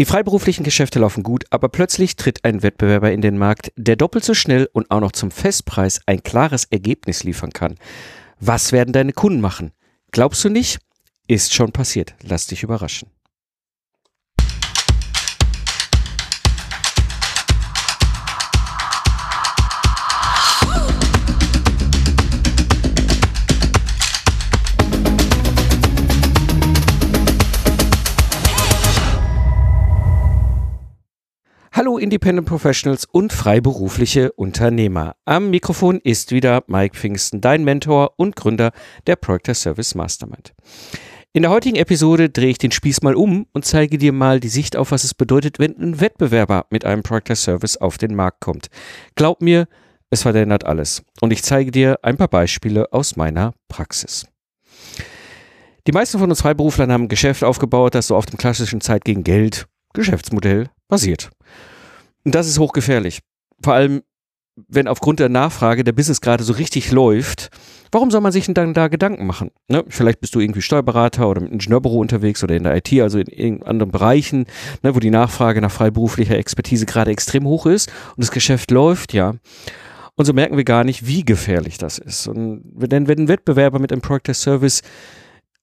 Die freiberuflichen Geschäfte laufen gut, aber plötzlich tritt ein Wettbewerber in den Markt, der doppelt so schnell und auch noch zum Festpreis ein klares Ergebnis liefern kann. Was werden deine Kunden machen? Glaubst du nicht? Ist schon passiert. Lass dich überraschen. Hallo Independent Professionals und freiberufliche Unternehmer. Am Mikrofon ist wieder Mike Pfingsten, dein Mentor und Gründer der Project Service Mastermind. In der heutigen Episode drehe ich den Spieß mal um und zeige dir mal die Sicht auf, was es bedeutet, wenn ein Wettbewerber mit einem Project Service auf den Markt kommt. Glaub mir, es verändert alles. Und ich zeige dir ein paar Beispiele aus meiner Praxis. Die meisten von uns Freiberuflern haben ein Geschäft aufgebaut, das so auf dem klassischen Zeit gegen Geld Geschäftsmodell basiert. Und das ist hochgefährlich. Vor allem, wenn aufgrund der Nachfrage der Business gerade so richtig läuft, warum soll man sich denn dann da Gedanken machen? Ne? Vielleicht bist du irgendwie Steuerberater oder im Ingenieurbüro unterwegs oder in der IT, also in, anderen Bereichen, ne, wo die Nachfrage nach freiberuflicher Expertise gerade extrem hoch ist und das Geschäft läuft, ja. Und so merken wir gar nicht, wie gefährlich das ist. Und wenn, wenn ein Wettbewerber mit einem Product Service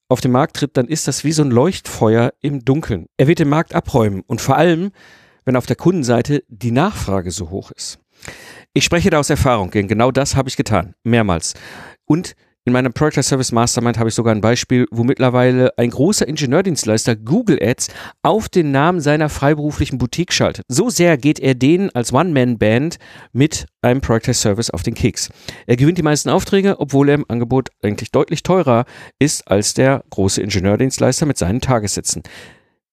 auf den Markt tritt, dann ist das wie so ein Leuchtfeuer im Dunkeln. Er wird den Markt abräumen und vor allem wenn auf der Kundenseite die Nachfrage so hoch ist. Ich spreche da aus Erfahrung, denn genau das habe ich getan, mehrmals. Und in meinem Project Service Mastermind habe ich sogar ein Beispiel, wo mittlerweile ein großer Ingenieurdienstleister Google Ads auf den Namen seiner freiberuflichen Boutique schaltet. So sehr geht er denen als One-Man-Band mit einem Project Service auf den Keks. Er gewinnt die meisten Aufträge, obwohl er im Angebot eigentlich deutlich teurer ist als der große Ingenieurdienstleister mit seinen Tagessätzen.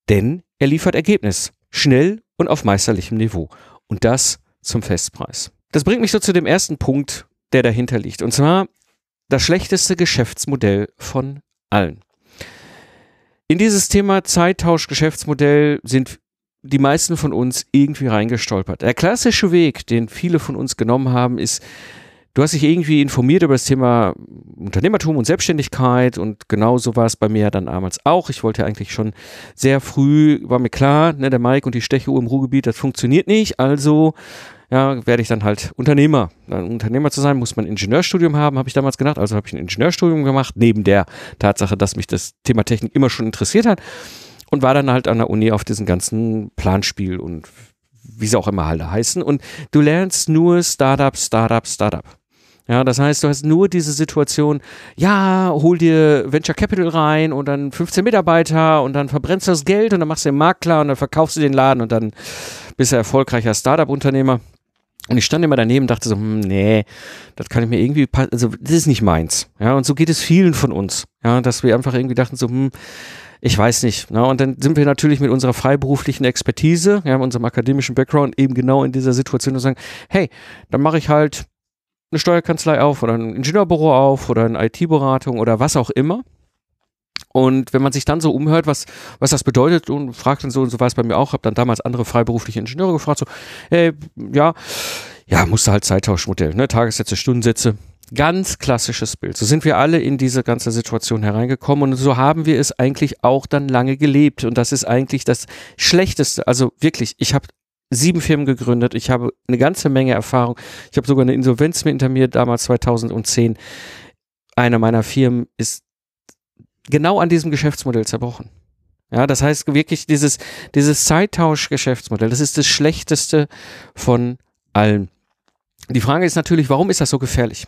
Denn er liefert Ergebnis. Schnell und auf meisterlichem Niveau. Und das zum Festpreis. Das bringt mich so zu dem ersten Punkt, der dahinter liegt. Und zwar das schlechteste Geschäftsmodell von allen. In dieses Thema Zeittausch-Geschäftsmodell sind die meisten von uns irgendwie reingestolpert. Der klassische Weg, den viele von uns genommen haben, ist Du hast dich irgendwie informiert über das Thema Unternehmertum und Selbstständigkeit und genau so war es bei mir dann damals auch. Ich wollte eigentlich schon sehr früh, war mir klar, ne, der Mike und die Stechuhr im Ruhrgebiet, das funktioniert nicht, also ja, werde ich dann halt Unternehmer. Ein Unternehmer zu sein, muss man ein Ingenieurstudium haben, habe ich damals gedacht. Also habe ich ein Ingenieurstudium gemacht, neben der Tatsache, dass mich das Thema Technik immer schon interessiert hat und war dann halt an der Uni auf diesem ganzen Planspiel und wie sie auch immer halt heißen. Und du lernst nur Startup, Startup, Startup. Ja, das heißt, du hast nur diese Situation, ja, hol dir Venture Capital rein und dann 15 Mitarbeiter und dann verbrennst du das Geld und dann machst du den Markt klar und dann verkaufst du den Laden und dann bist du erfolgreicher Startup-Unternehmer. Und ich stand immer daneben und dachte so, hm, nee, das kann ich mir irgendwie, also das ist nicht meins. Ja, und so geht es vielen von uns. Ja, dass wir einfach irgendwie dachten so, hm, ich weiß nicht. Ne? Und dann sind wir natürlich mit unserer freiberuflichen Expertise, ja, unserem akademischen Background eben genau in dieser Situation und sagen, hey, dann mache ich halt eine Steuerkanzlei auf oder ein Ingenieurbüro auf oder eine IT-Beratung oder was auch immer. Und wenn man sich dann so umhört, was, was das bedeutet und fragt dann so, und so war es bei mir auch, habe dann damals andere freiberufliche Ingenieure gefragt, so, hey, ja, ja, musste halt Zeittauschmodell, ne, Tagessätze, Stundensätze. Ganz klassisches Bild. So sind wir alle in diese ganze Situation hereingekommen und so haben wir es eigentlich auch dann lange gelebt. Und das ist eigentlich das Schlechteste. Also wirklich, ich habe sieben Firmen gegründet. Ich habe eine ganze Menge Erfahrung. Ich habe sogar eine Insolvenz hinter mir, damals 2010. Eine meiner Firmen ist genau an diesem Geschäftsmodell zerbrochen. Ja, das heißt wirklich dieses, dieses Zeittausch-Geschäftsmodell, das ist das schlechteste von allen. Die Frage ist natürlich, warum ist das so gefährlich?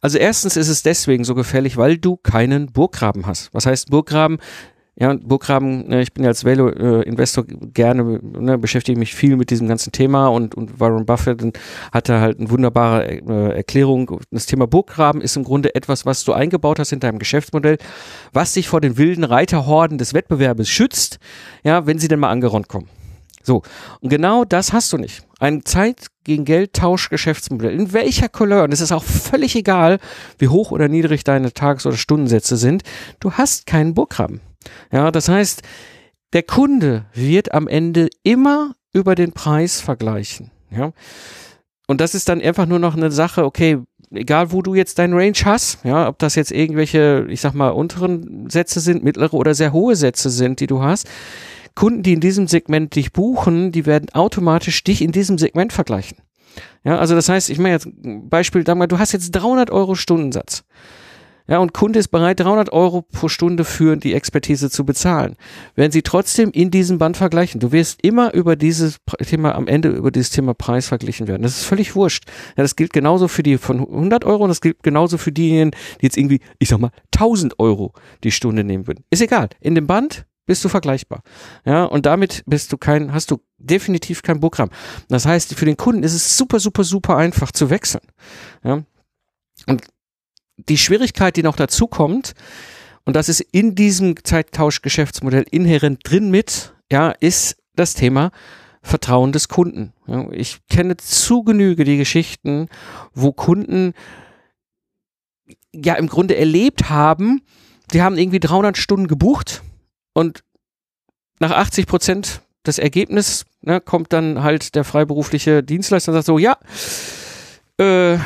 Also erstens ist es deswegen so gefährlich, weil du keinen Burggraben hast. Was heißt Burggraben? Ja, Burggraben, ne, ich bin ja als Value-Investor gerne, ne, beschäftige mich viel mit diesem ganzen Thema und, und Warren Buffett hatte halt eine wunderbare äh, Erklärung. Das Thema Burggraben ist im Grunde etwas, was du eingebaut hast in deinem Geschäftsmodell, was dich vor den wilden Reiterhorden des Wettbewerbes schützt, ja, wenn sie denn mal angeronnt kommen. So, und genau das hast du nicht. Ein Zeit gegen Geld Tauschgeschäftsmodell. In welcher Couleur, und es ist auch völlig egal, wie hoch oder niedrig deine Tages- oder Stundensätze sind, du hast keinen Burggraben. Ja, das heißt, der Kunde wird am Ende immer über den Preis vergleichen. Ja. Und das ist dann einfach nur noch eine Sache, okay, egal wo du jetzt dein Range hast, ja, ob das jetzt irgendwelche, ich sag mal, unteren Sätze sind, mittlere oder sehr hohe Sätze sind, die du hast, Kunden, die in diesem Segment dich buchen, die werden automatisch dich in diesem Segment vergleichen. Ja, also das heißt, ich meine jetzt Beispiel, du hast jetzt 300 Euro Stundensatz. Ja, und Kunde ist bereit, 300 Euro pro Stunde für die Expertise zu bezahlen. Wenn Sie trotzdem in diesem Band vergleichen, du wirst immer über dieses Thema, am Ende über dieses Thema Preis verglichen werden. Das ist völlig wurscht. Ja, das gilt genauso für die von 100 Euro und das gilt genauso für diejenigen, die jetzt irgendwie, ich sag mal, 1000 Euro die Stunde nehmen würden. Ist egal. In dem Band bist du vergleichbar. Ja, und damit bist du kein, hast du definitiv kein Programm. Das heißt, für den Kunden ist es super, super, super einfach zu wechseln. Ja. Und die Schwierigkeit, die noch dazu kommt, und das ist in diesem Zeittauschgeschäftsmodell inhärent drin mit, ja, ist das Thema Vertrauen des Kunden. Ich kenne zu Genüge die Geschichten, wo Kunden ja im Grunde erlebt haben, die haben irgendwie 300 Stunden gebucht und nach 80 Prozent des Ergebnisses ne, kommt dann halt der freiberufliche Dienstleister und sagt so, ja, äh,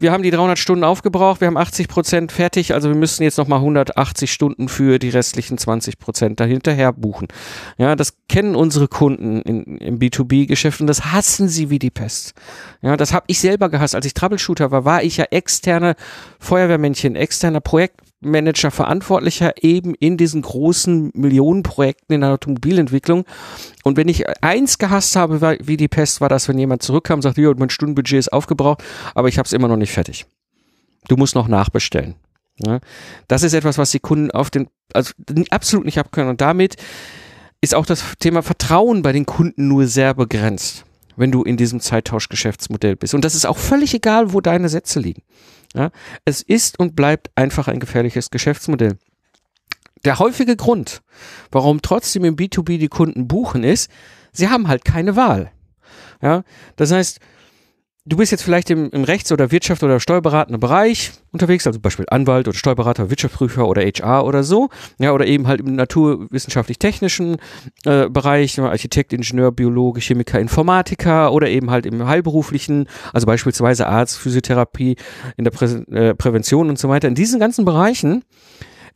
wir haben die 300 Stunden aufgebraucht, wir haben 80 Prozent fertig, also wir müssen jetzt nochmal 180 Stunden für die restlichen 20 Prozent dahinterher buchen. Ja, das kennen unsere Kunden in, im B2B-Geschäft und das hassen sie wie die Pest. Ja, das habe ich selber gehasst. Als ich Troubleshooter war, war ich ja externe Feuerwehrmännchen, externer Projekt Manager, Verantwortlicher eben in diesen großen Millionenprojekten in der Automobilentwicklung. Und wenn ich eins gehasst habe, wie die Pest, war das, wenn jemand zurückkam und sagte, mein Stundenbudget ist aufgebraucht, aber ich habe es immer noch nicht fertig. Du musst noch nachbestellen. Ja, das ist etwas, was die Kunden auf den, also absolut nicht abkönnen. Und damit ist auch das Thema Vertrauen bei den Kunden nur sehr begrenzt, wenn du in diesem Zeittauschgeschäftsmodell bist. Und das ist auch völlig egal, wo deine Sätze liegen. Ja, es ist und bleibt einfach ein gefährliches Geschäftsmodell. Der häufige Grund, warum trotzdem im B2B die Kunden buchen, ist, sie haben halt keine Wahl. Ja, das heißt, du bist jetzt vielleicht im, im Rechts- oder Wirtschaft- oder steuerberatenden Bereich unterwegs, also Beispiel Anwalt oder Steuerberater, Wirtschaftsprüfer oder HR oder so, ja, oder eben halt im naturwissenschaftlich-technischen äh, Bereich, Architekt, Ingenieur, Biologe, Chemiker, Informatiker oder eben halt im heilberuflichen, also beispielsweise Arzt, Physiotherapie, in der Prä äh, Prävention und so weiter. In diesen ganzen Bereichen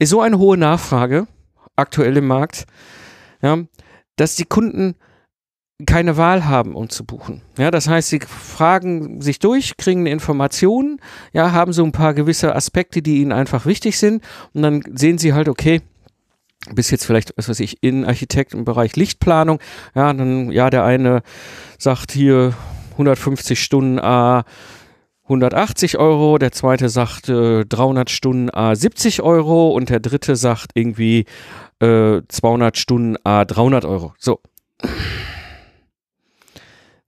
ist so eine hohe Nachfrage aktuell im Markt, ja, dass die Kunden keine Wahl haben, um zu buchen. Ja, das heißt, sie fragen sich durch, kriegen eine Information, ja, haben so ein paar gewisse Aspekte, die ihnen einfach wichtig sind und dann sehen sie halt, okay, bis jetzt vielleicht, was weiß ich, in Architekt im Bereich Lichtplanung, ja, dann, ja, der eine sagt hier 150 Stunden A 180 Euro, der zweite sagt äh, 300 Stunden A 70 Euro und der dritte sagt irgendwie äh, 200 Stunden A 300 Euro. So.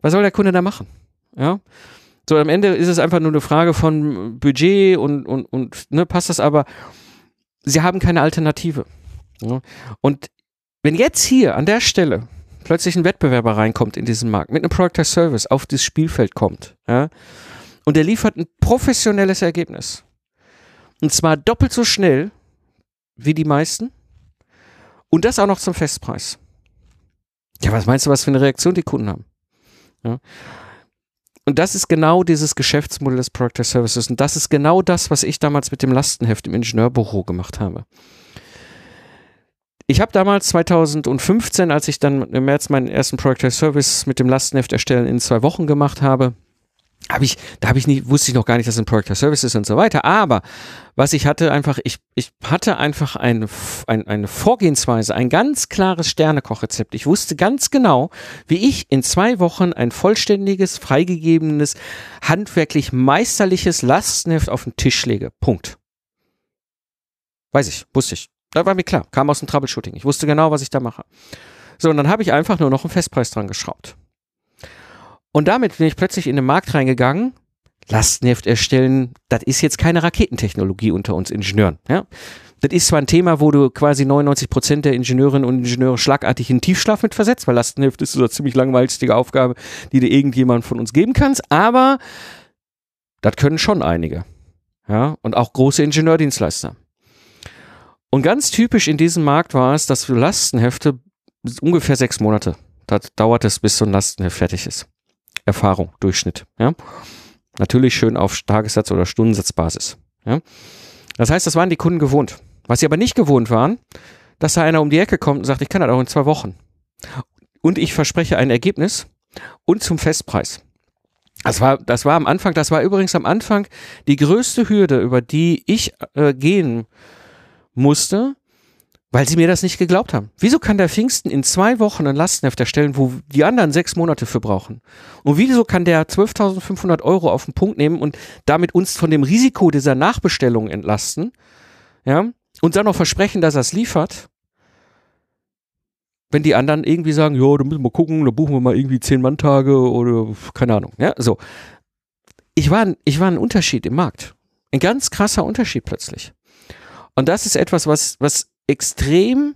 Was soll der Kunde da machen? Ja. So, am Ende ist es einfach nur eine Frage von Budget und, und, und ne, passt das aber. Sie haben keine Alternative. Ja. Und wenn jetzt hier an der Stelle plötzlich ein Wettbewerber reinkommt in diesen Markt, mit einem Product as Service auf das Spielfeld kommt, ja, und der liefert ein professionelles Ergebnis. Und zwar doppelt so schnell wie die meisten. Und das auch noch zum Festpreis. Ja, was meinst du, was für eine Reaktion die Kunden haben? Ja. Und das ist genau dieses Geschäftsmodell des Product Services. Und das ist genau das, was ich damals mit dem Lastenheft im Ingenieurbüro gemacht habe. Ich habe damals 2015, als ich dann im März meinen ersten Product Service mit dem Lastenheft erstellen in zwei Wochen gemacht habe, habe ich, da habe ich nicht, wusste ich noch gar nicht, dass es ein Product Service ist und so weiter. Aber was ich hatte einfach, ich, ich hatte einfach ein, ein, eine Vorgehensweise, ein ganz klares Sternekochrezept. Ich wusste ganz genau, wie ich in zwei Wochen ein vollständiges, freigegebenes, handwerklich meisterliches Lastenheft auf den Tisch lege. Punkt. Weiß ich, wusste ich. Da war mir klar, kam aus dem Troubleshooting. Ich wusste genau, was ich da mache. So, und dann habe ich einfach nur noch einen Festpreis dran geschraubt. Und damit bin ich plötzlich in den Markt reingegangen. Lastenheft erstellen, das ist jetzt keine Raketentechnologie unter uns Ingenieuren. Ja? Das ist zwar ein Thema, wo du quasi 99 Prozent der Ingenieurinnen und Ingenieure schlagartig in Tiefschlaf mit versetzt, weil Lastenheft ist so eine ziemlich langweilige Aufgabe, die dir irgendjemand von uns geben kannst, aber das können schon einige. Ja, und auch große Ingenieurdienstleister. Und ganz typisch in diesem Markt war es, dass für Lastenhefte ungefähr sechs Monate, dauert es, bis so ein Lastenheft fertig ist. Erfahrung, Durchschnitt. Ja? Natürlich schön auf Tagessatz- oder Stundensatzbasis. Ja? Das heißt, das waren die Kunden gewohnt. Was sie aber nicht gewohnt waren, dass da einer um die Ecke kommt und sagt, ich kann das auch in zwei Wochen. Und ich verspreche ein Ergebnis und zum Festpreis. Das war, das war am Anfang, das war übrigens am Anfang die größte Hürde, über die ich äh, gehen musste, weil sie mir das nicht geglaubt haben. Wieso kann der Pfingsten in zwei Wochen ein Lastenheft erstellen, wo die anderen sechs Monate für brauchen? Und wieso kann der 12.500 Euro auf den Punkt nehmen und damit uns von dem Risiko dieser Nachbestellung entlasten? Ja? Und dann noch versprechen, dass er es liefert? Wenn die anderen irgendwie sagen, ja, da müssen wir gucken, da buchen wir mal irgendwie zehn Manntage oder keine Ahnung. Ja, so. Ich war, ich war ein Unterschied im Markt. Ein ganz krasser Unterschied plötzlich. Und das ist etwas, was, was extrem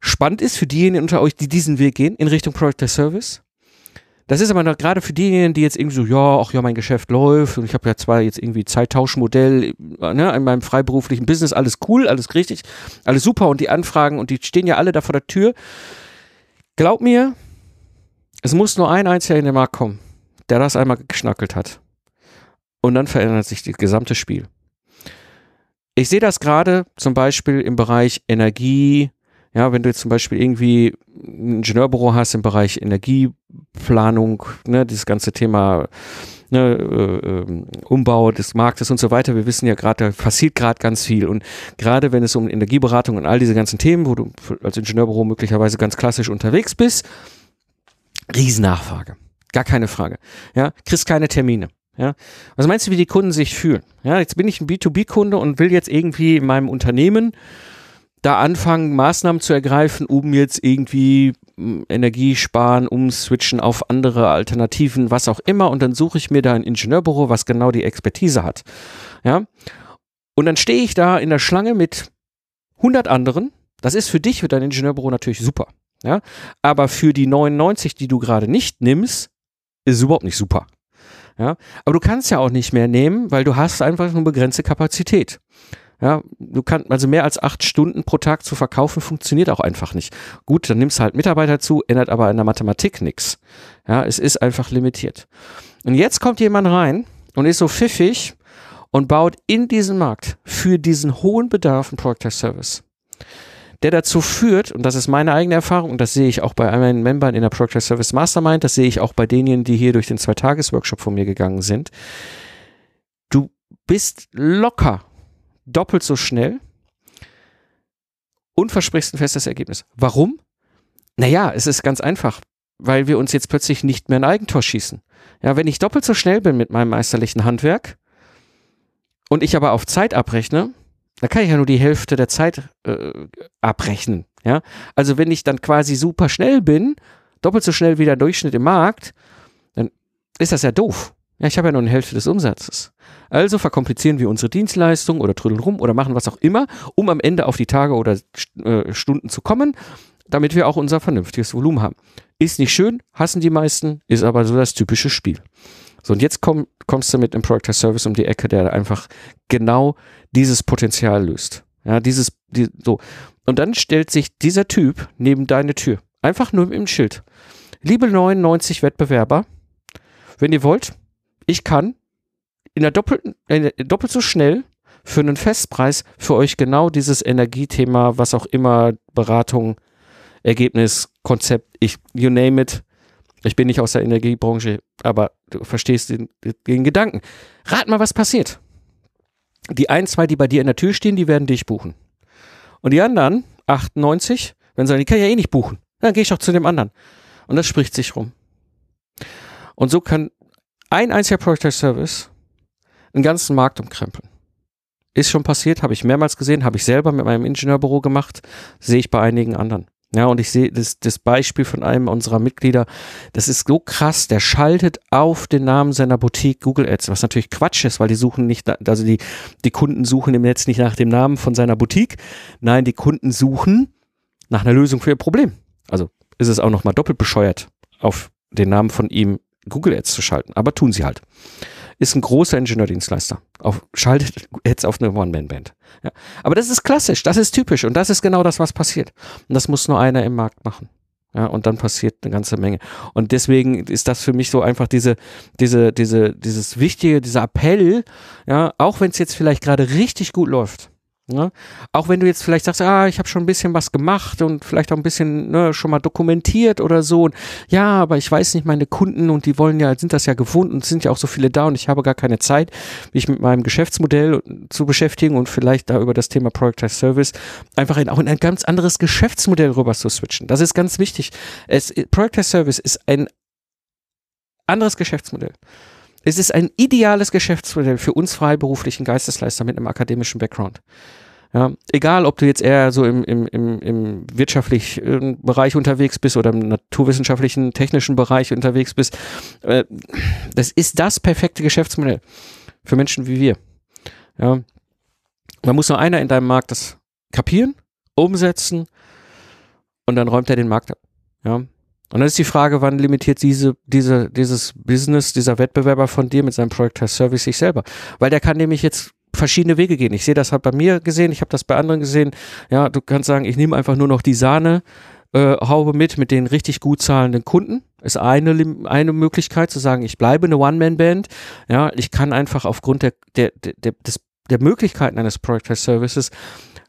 spannend ist für diejenigen unter euch, die diesen Weg gehen in Richtung Product as Service. Das ist aber noch gerade für diejenigen, die jetzt irgendwie so, ja, ach ja, mein Geschäft läuft und ich habe ja zwar jetzt irgendwie Zeittauschmodell ne, in meinem freiberuflichen Business, alles cool, alles richtig, alles super und die Anfragen und die stehen ja alle da vor der Tür. Glaub mir, es muss nur ein einziger in den Markt kommen, der das einmal geschnackelt hat. Und dann verändert sich das gesamte Spiel. Ich sehe das gerade zum Beispiel im Bereich Energie. Ja, wenn du jetzt zum Beispiel irgendwie ein Ingenieurbüro hast im Bereich Energieplanung, ne, dieses ganze Thema ne, äh, ähm, Umbau des Marktes und so weiter. Wir wissen ja gerade, da passiert gerade ganz viel. Und gerade wenn es um Energieberatung und all diese ganzen Themen, wo du als Ingenieurbüro möglicherweise ganz klassisch unterwegs bist, Riesennachfrage. Gar keine Frage. Ja, kriegst keine Termine. Ja, was meinst du, wie die Kunden sich fühlen? Ja, jetzt bin ich ein B2B-Kunde und will jetzt irgendwie in meinem Unternehmen da anfangen, Maßnahmen zu ergreifen, um jetzt irgendwie hm, Energie sparen, umswitchen auf andere Alternativen, was auch immer. Und dann suche ich mir da ein Ingenieurbüro, was genau die Expertise hat. Ja, und dann stehe ich da in der Schlange mit 100 anderen. Das ist für dich, für dein Ingenieurbüro natürlich super. Ja, aber für die 99, die du gerade nicht nimmst, ist es überhaupt nicht super. Ja, aber du kannst ja auch nicht mehr nehmen, weil du hast einfach nur begrenzte Kapazität. Ja, du kannst, also mehr als acht Stunden pro Tag zu verkaufen funktioniert auch einfach nicht. Gut, dann nimmst du halt Mitarbeiter zu, ändert aber in der Mathematik nichts. Ja, es ist einfach limitiert. Und jetzt kommt jemand rein und ist so pfiffig und baut in diesen Markt für diesen hohen Bedarf einen Product Service der dazu führt, und das ist meine eigene Erfahrung, und das sehe ich auch bei meinen Membern in der Project Service Mastermind, das sehe ich auch bei denen, die hier durch den Zwei-Tages-Workshop von mir gegangen sind. Du bist locker doppelt so schnell und versprichst ein festes Ergebnis. Warum? Naja, es ist ganz einfach, weil wir uns jetzt plötzlich nicht mehr ein Eigentor schießen. Ja, wenn ich doppelt so schnell bin mit meinem meisterlichen Handwerk und ich aber auf Zeit abrechne, da kann ich ja nur die Hälfte der Zeit äh, abrechnen. Ja? Also wenn ich dann quasi super schnell bin, doppelt so schnell wie der Durchschnitt im Markt, dann ist das ja doof. Ja, ich habe ja nur eine Hälfte des Umsatzes. Also verkomplizieren wir unsere Dienstleistung oder trödeln rum oder machen was auch immer, um am Ende auf die Tage oder äh, Stunden zu kommen, damit wir auch unser vernünftiges Volumen haben. Ist nicht schön, hassen die meisten, ist aber so das typische Spiel. So, und jetzt komm, kommst du mit einem Product as Service um die Ecke, der einfach genau dieses Potenzial löst. Ja, dieses, die, so. Und dann stellt sich dieser Typ neben deine Tür. Einfach nur im Schild. Liebe 99 Wettbewerber, wenn ihr wollt, ich kann in der doppelten, äh, doppelt so schnell für einen Festpreis für euch genau dieses Energiethema, was auch immer, Beratung, Ergebnis, Konzept, ich, you name it. Ich bin nicht aus der Energiebranche, aber du verstehst den, den Gedanken. Rat mal, was passiert die ein, zwei, die bei dir in der Tür stehen, die werden dich buchen. Und die anderen, 98, wenn sie sagen, die kann ja eh nicht buchen, dann gehe ich auch zu dem anderen. Und das spricht sich rum. Und so kann ein einziger Product Service einen ganzen Markt umkrempeln. Ist schon passiert, habe ich mehrmals gesehen, habe ich selber mit meinem Ingenieurbüro gemacht, sehe ich bei einigen anderen. Ja, und ich sehe das, das Beispiel von einem unserer Mitglieder, das ist so krass, der schaltet auf den Namen seiner Boutique Google Ads, was natürlich Quatsch ist, weil die suchen nicht, also die, die Kunden suchen im Netz nicht nach dem Namen von seiner Boutique, nein, die Kunden suchen nach einer Lösung für ihr Problem. Also ist es auch nochmal doppelt bescheuert, auf den Namen von ihm Google Ads zu schalten, aber tun sie halt ist ein großer Ingenieurdienstleister. Auf, schaltet jetzt auf eine One-Man-Band. Ja. Aber das ist klassisch, das ist typisch und das ist genau das, was passiert. Und das muss nur einer im Markt machen. Ja, und dann passiert eine ganze Menge. Und deswegen ist das für mich so einfach diese, diese, diese, dieses wichtige, dieser Appell, ja, auch wenn es jetzt vielleicht gerade richtig gut läuft, Ja? Auch wenn du jetzt vielleicht sagst, ah, ich habe schon ein bisschen was gemacht und vielleicht auch ein bisschen ne, schon mal dokumentiert oder so. Ja, aber ich weiß nicht, meine Kunden und die wollen ja, sind das ja gewohnt und sind ja auch so viele da und ich habe gar keine Zeit, mich mit meinem Geschäftsmodell zu beschäftigen und vielleicht da über das Thema Product as Service einfach in, auch in ein ganz anderes Geschäftsmodell rüber zu switchen. Das ist ganz wichtig. Es, Product as Service ist ein anderes Geschäftsmodell. Es ist ein ideales Geschäftsmodell für uns freiberuflichen Geistesleister mit einem akademischen Background. Ja, egal, ob du jetzt eher so im, im, im, im wirtschaftlichen Bereich unterwegs bist oder im naturwissenschaftlichen, technischen Bereich unterwegs bist, äh, das ist das perfekte Geschäftsmodell für Menschen wie wir. Ja, da muss nur einer in deinem Markt das kapieren, umsetzen und dann räumt er den Markt ab. Ja, und dann ist die Frage, wann limitiert diese, diese, dieses Business, dieser Wettbewerber von dir mit seinem Product as Service sich selber? Weil der kann nämlich jetzt verschiedene Wege gehen. Ich sehe das halt bei mir gesehen, ich habe das bei anderen gesehen. Ja, du kannst sagen, ich nehme einfach nur noch die Sahne. Äh, Haube mit, mit den richtig gut zahlenden Kunden. Ist eine, eine Möglichkeit zu sagen, ich bleibe eine One-Man-Band. Ja, ich kann einfach aufgrund der, der, der, des, der Möglichkeiten eines Product as Services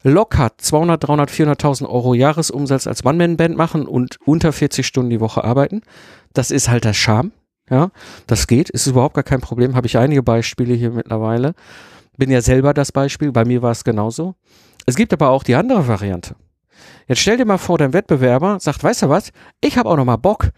locker 200, 300, 400.000 Euro Jahresumsatz als One-Man-Band machen und unter 40 Stunden die Woche arbeiten. Das ist halt der Charme. Ja, das geht, ist überhaupt gar kein Problem. Habe ich einige Beispiele hier mittlerweile. Bin ja selber das Beispiel. Bei mir war es genauso. Es gibt aber auch die andere Variante. Jetzt stell dir mal vor, dein Wettbewerber sagt, weißt du was? Ich habe auch noch mal Bock,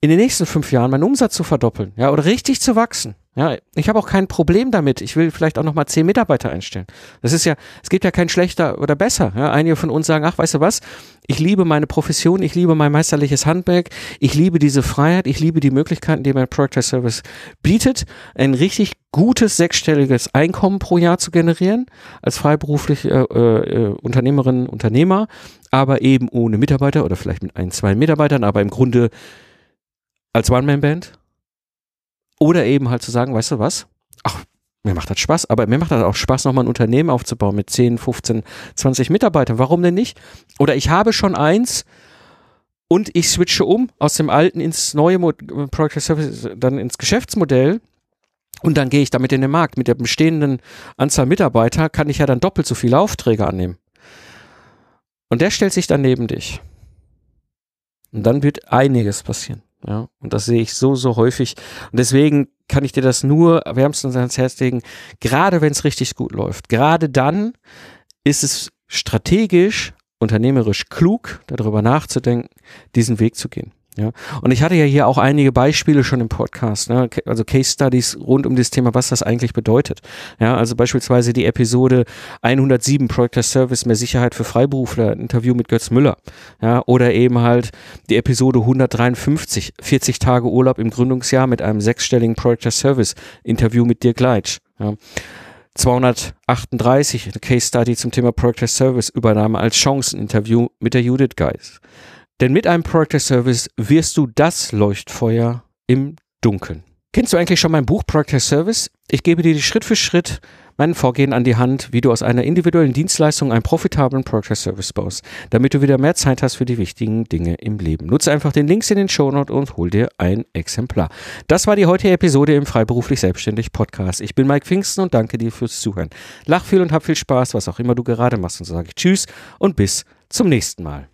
in den nächsten fünf Jahren meinen Umsatz zu verdoppeln, ja, oder richtig zu wachsen. Ja, ich habe auch kein Problem damit. Ich will vielleicht auch noch mal zehn Mitarbeiter einstellen. Das ist ja, es gibt ja kein schlechter oder besser. Ja, einige von uns sagen, ach, weißt du was? Ich liebe meine Profession, ich liebe mein meisterliches Handwerk, ich liebe diese Freiheit, ich liebe die Möglichkeiten, die mein Product Service bietet, ein richtig gutes sechsstelliges Einkommen pro Jahr zu generieren als freiberufliche äh, äh, Unternehmerin, Unternehmer, aber eben ohne Mitarbeiter oder vielleicht mit ein, zwei Mitarbeitern, aber im Grunde als One-Man-Band oder eben halt zu sagen, weißt du was? Ach, mir macht das Spaß, aber mir macht das auch Spaß, nochmal ein Unternehmen aufzubauen mit 10, 15, 20 Mitarbeitern. Warum denn nicht? Oder ich habe schon eins und ich switche um aus dem alten ins neue Mo Product Service, dann ins Geschäftsmodell. Und dann gehe ich damit in den Markt. Mit der bestehenden Anzahl Mitarbeiter kann ich ja dann doppelt so viele Aufträge annehmen. Und der stellt sich dann neben dich. Und dann wird einiges passieren. Ja, und das sehe ich so, so häufig. Und deswegen kann ich dir das nur wärmstens ans Herz legen, gerade wenn es richtig gut läuft. Gerade dann ist es strategisch, unternehmerisch klug, darüber nachzudenken, diesen Weg zu gehen. Ja, und ich hatte ja hier auch einige Beispiele schon im Podcast, ne? also Case Studies rund um das Thema, was das eigentlich bedeutet. Ja, also beispielsweise die Episode 107 Project as Service mehr Sicherheit für Freiberufler, Interview mit Götz Müller. Ja, oder eben halt die Episode 153 40 Tage Urlaub im Gründungsjahr mit einem sechsstelligen Project as Service Interview mit Dirk Leitsch. Ja. 238 eine Case Study zum Thema Project as Service Übernahme als Chanceninterview mit der Judith Geis. Denn mit einem Project Service wirst du das Leuchtfeuer im Dunkeln. Kennst du eigentlich schon mein Buch Project Service? Ich gebe dir Schritt für Schritt mein Vorgehen an die Hand, wie du aus einer individuellen Dienstleistung einen profitablen Project Service baust, damit du wieder mehr Zeit hast für die wichtigen Dinge im Leben. Nutze einfach den Links in den Show Notes und hol dir ein Exemplar. Das war die heutige Episode im Freiberuflich Selbstständig Podcast. Ich bin Mike Pfingsten und danke dir fürs Zuhören. Lach viel und hab viel Spaß, was auch immer du gerade machst. Und so sage ich Tschüss und bis zum nächsten Mal.